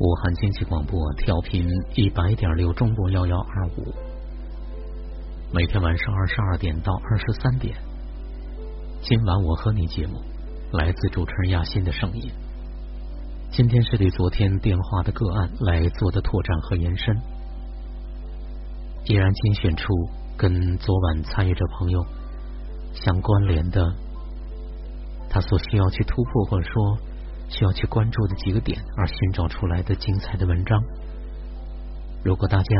武汉经济广播调频一百点六中波幺幺二五，每天晚上二十二点到二十三点，今晚我和你节目来自主持人亚欣的声音。今天是对昨天电话的个案来做的拓展和延伸，依然精选出跟昨晚参与者朋友相关联的，他所需要去突破或者说。需要去关注的几个点，而寻找出来的精彩的文章。如果大家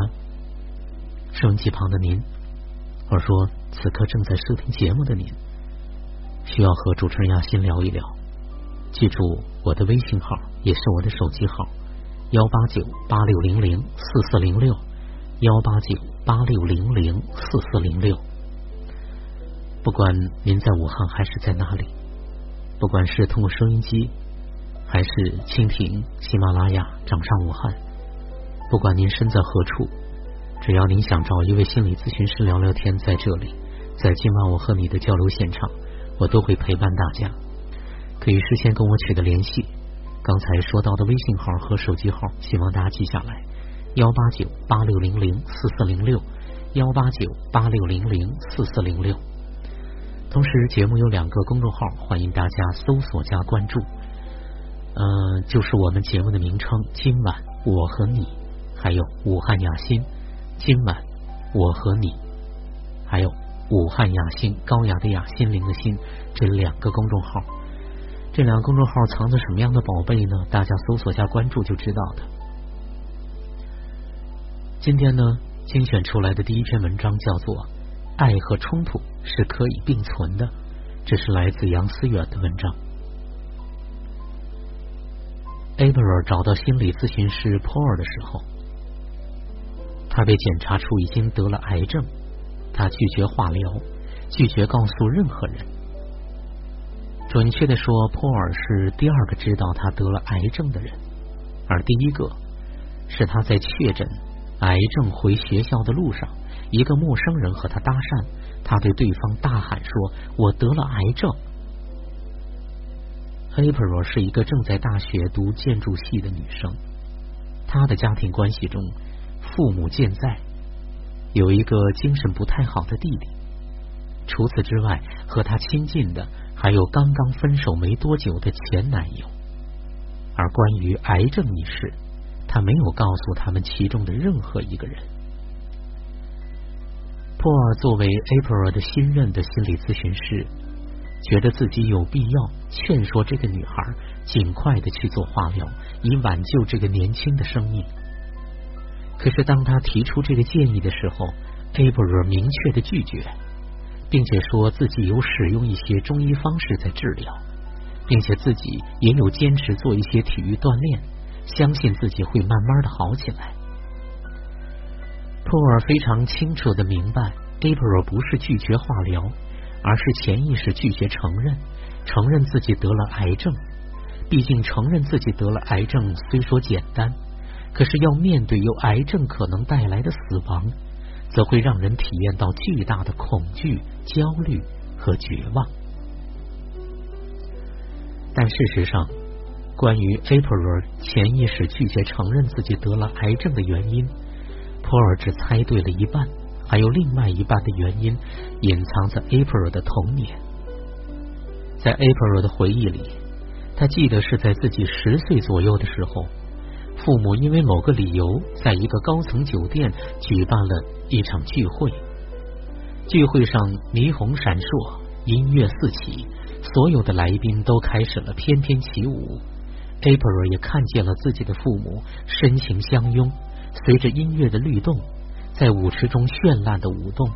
收音机旁的您，或者说此刻正在收听节目的您，需要和主持人亚欣聊一聊，记住我的微信号，也是我的手机号：幺八九八六零零四四零六，幺八九八六零零四四零六。不管您在武汉还是在哪里，不管是通过收音机。还是蜻蜓、喜马拉雅、掌上武汉，不管您身在何处，只要您想找一位心理咨询师聊聊天，在这里，在今晚我和你的交流现场，我都会陪伴大家。可以事先跟我取得联系，刚才说到的微信号和手机号，希望大家记下来：幺八九八六零零四四零六，幺八九八六零零四四零六。同时，节目有两个公众号，欢迎大家搜索加关注。嗯，就是我们节目的名称。今晚我和你，还有武汉雅欣。今晚我和你，还有武汉雅欣，高雅的雅，心灵的心，这两个公众号，这两个公众号藏着什么样的宝贝呢？大家搜索下关注就知道的。今天呢，精选出来的第一篇文章叫做《爱和冲突是可以并存的》，这是来自杨思远的文章。A b r 找到心理咨询师 Paul 的时候，他被检查出已经得了癌症。他拒绝化疗，拒绝告诉任何人。准确的说，Paul 是第二个知道他得了癌症的人，而第一个是他在确诊癌症回学校的路上，一个陌生人和他搭讪，他对对方大喊说：“我得了癌症。” April 是一个正在大学读建筑系的女生，她的家庭关系中，父母健在，有一个精神不太好的弟弟。除此之外，和她亲近的还有刚刚分手没多久的前男友。而关于癌症一事，她没有告诉他们其中的任何一个人。珀尔作为 April 的新任的心理咨询师。觉得自己有必要劝说这个女孩尽快的去做化疗，以挽救这个年轻的生命。可是当他提出这个建议的时候，艾布尔明确的拒绝，并且说自己有使用一些中医方式在治疗，并且自己也有坚持做一些体育锻炼，相信自己会慢慢的好起来。托尔非常清楚的明白，艾布尔不是拒绝化疗。而是潜意识拒绝承认，承认自己得了癌症。毕竟承认自己得了癌症虽说简单，可是要面对由癌症可能带来的死亡，则会让人体验到巨大的恐惧、焦虑和绝望。但事实上，关于 April 潜意识拒绝承认自己得了癌症的原因，普尔只猜对了一半。还有另外一半的原因隐藏在 April 的童年。在 April 的回忆里，他记得是在自己十岁左右的时候，父母因为某个理由，在一个高层酒店举办了一场聚会。聚会上霓虹闪烁，音乐四起，所有的来宾都开始了翩翩起舞。April 也看见了自己的父母深情相拥，随着音乐的律动。在舞池中绚烂的舞动，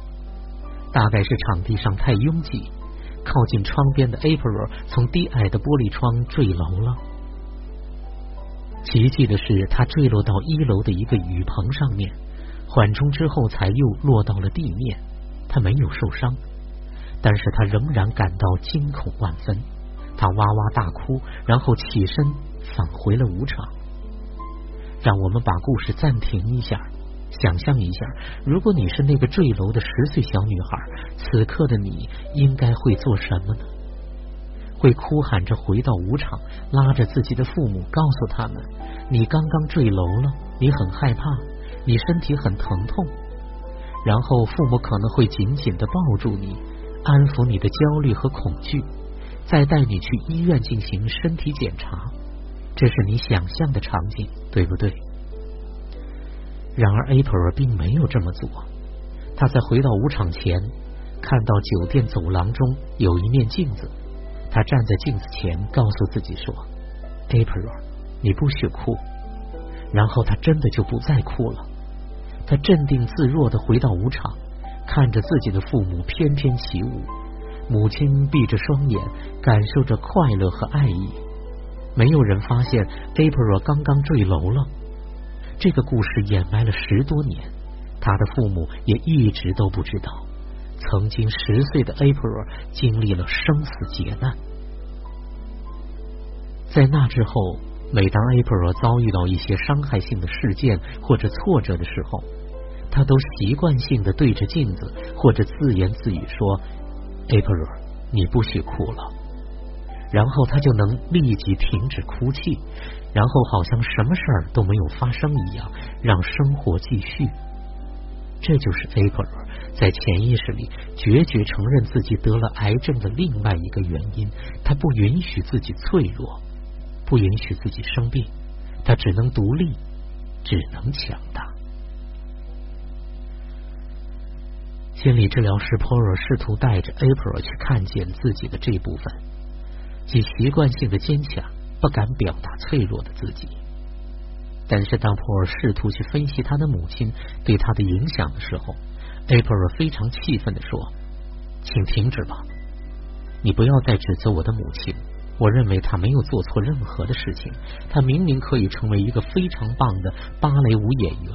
大概是场地上太拥挤，靠近窗边的 April 从低矮的玻璃窗坠楼了。奇迹的是，他坠落到一楼的一个雨棚上面，缓冲之后才又落到了地面。他没有受伤，但是他仍然感到惊恐万分。他哇哇大哭，然后起身返回了舞场。让我们把故事暂停一下。想象一下，如果你是那个坠楼的十岁小女孩，此刻的你应该会做什么呢？会哭喊着回到舞场，拉着自己的父母，告诉他们：“你刚刚坠楼了，你很害怕，你身体很疼痛。”然后父母可能会紧紧的抱住你，安抚你的焦虑和恐惧，再带你去医院进行身体检查。这是你想象的场景，对不对？然而，April 并没有这么做。他在回到舞场前，看到酒店走廊中有一面镜子。他站在镜子前，告诉自己说：“April，你不许哭。”然后他真的就不再哭了。他镇定自若的回到舞场，看着自己的父母翩翩起舞。母亲闭着双眼，感受着快乐和爱意。没有人发现 April 刚刚坠楼了。这个故事掩埋了十多年，他的父母也一直都不知道。曾经十岁的 April 经历了生死劫难，在那之后，每当 April 遭遇到一些伤害性的事件或者挫折的时候，他都习惯性的对着镜子或者自言自语说：“April，你不许哭了。”然后他就能立即停止哭泣，然后好像什么事儿都没有发生一样，让生活继续。这就是 April。在潜意识里决绝承认自己得了癌症的另外一个原因，他不允许自己脆弱，不允许自己生病，他只能独立，只能强大。心理治疗师 Paul 试图带着 April 去看见自己的这部分，即习惯性的坚强、不敢表达脆弱的自己。但是当普尔试图去分析他的母亲对他的影响的时候，April 非常气愤的说：“请停止吧！你不要再指责我的母亲。我认为她没有做错任何的事情。她明明可以成为一个非常棒的芭蕾舞演员，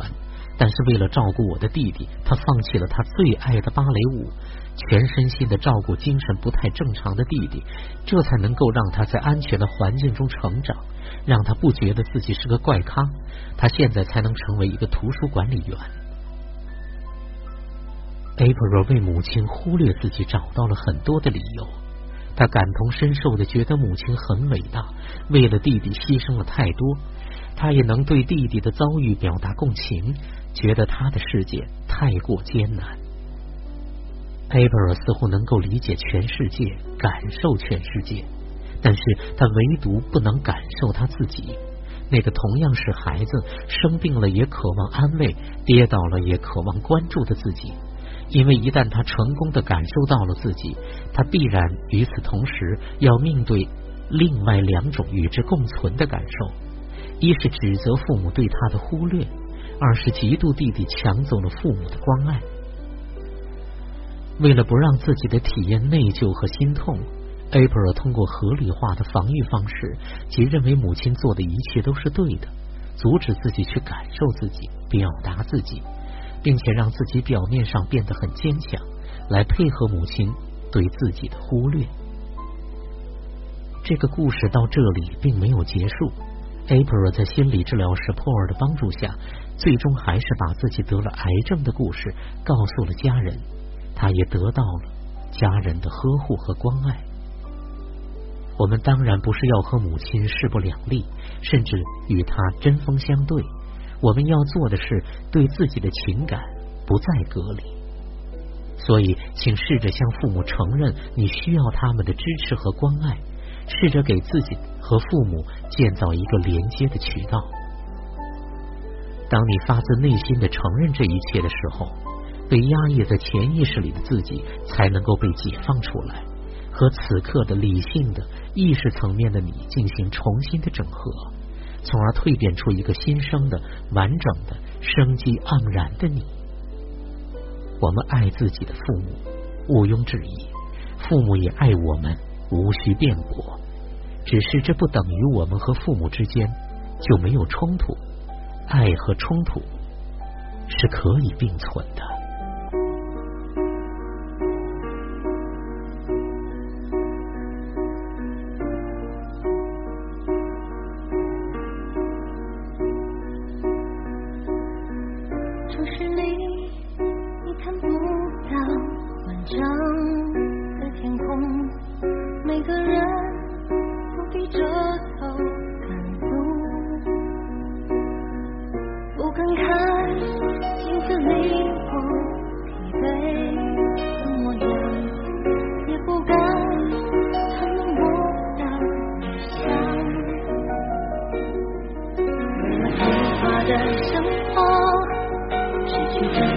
但是为了照顾我的弟弟，他放弃了他最爱的芭蕾舞，全身心的照顾精神不太正常的弟弟，这才能够让他在安全的环境中成长，让他不觉得自己是个怪咖。他现在才能成为一个图书管理员。” April 为母亲忽略自己找到了很多的理由，他感同身受的觉得母亲很伟大，为了弟弟牺牲了太多。他也能对弟弟的遭遇表达共情，觉得他的世界太过艰难。April 似乎能够理解全世界，感受全世界，但是他唯独不能感受他自己，那个同样是孩子，生病了也渴望安慰，跌倒了也渴望关注的自己。因为一旦他成功的感受到了自己，他必然与此同时要面对另外两种与之共存的感受：一是指责父母对他的忽略，二是嫉妒弟弟抢走了父母的关爱。为了不让自己的体验内疚和心痛，April 通过合理化的防御方式，即认为母亲做的一切都是对的，阻止自己去感受自己，表达自己。并且让自己表面上变得很坚强，来配合母亲对自己的忽略。这个故事到这里并没有结束。April 在心理治疗师 Paul 的帮助下，最终还是把自己得了癌症的故事告诉了家人。他也得到了家人的呵护和关爱。我们当然不是要和母亲势不两立，甚至与他针锋相对。我们要做的是对自己的情感不再隔离，所以请试着向父母承认你需要他们的支持和关爱，试着给自己和父母建造一个连接的渠道。当你发自内心的承认这一切的时候，被压抑在潜意识里的自己才能够被解放出来，和此刻的理性的意识层面的你进行重新的整合。从而蜕变出一个新生的、完整的、生机盎然的你。我们爱自己的父母，毋庸置疑；父母也爱我们，无需辩驳。只是这不等于我们和父母之间就没有冲突。爱和冲突是可以并存的。每个人。Thank you.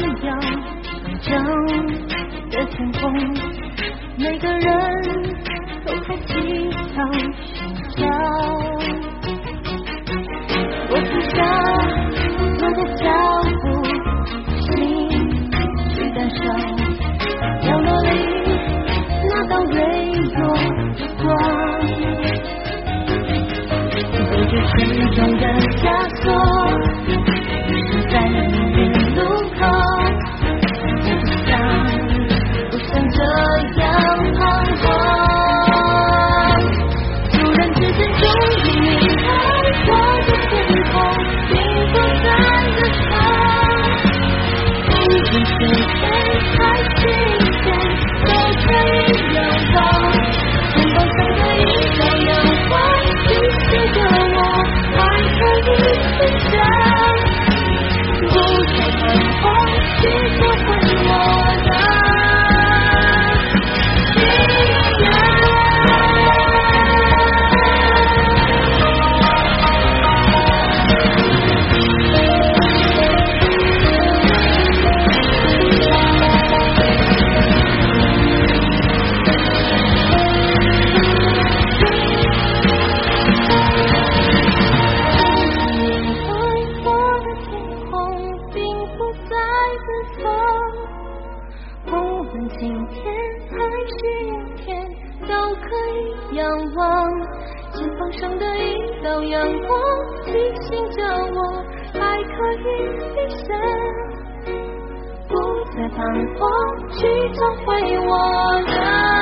一样正的天空每个人都在祈祷寻找我停下我的脚步心去感受角落里那道微弱的光背着沉重的枷锁的糖果去找回我的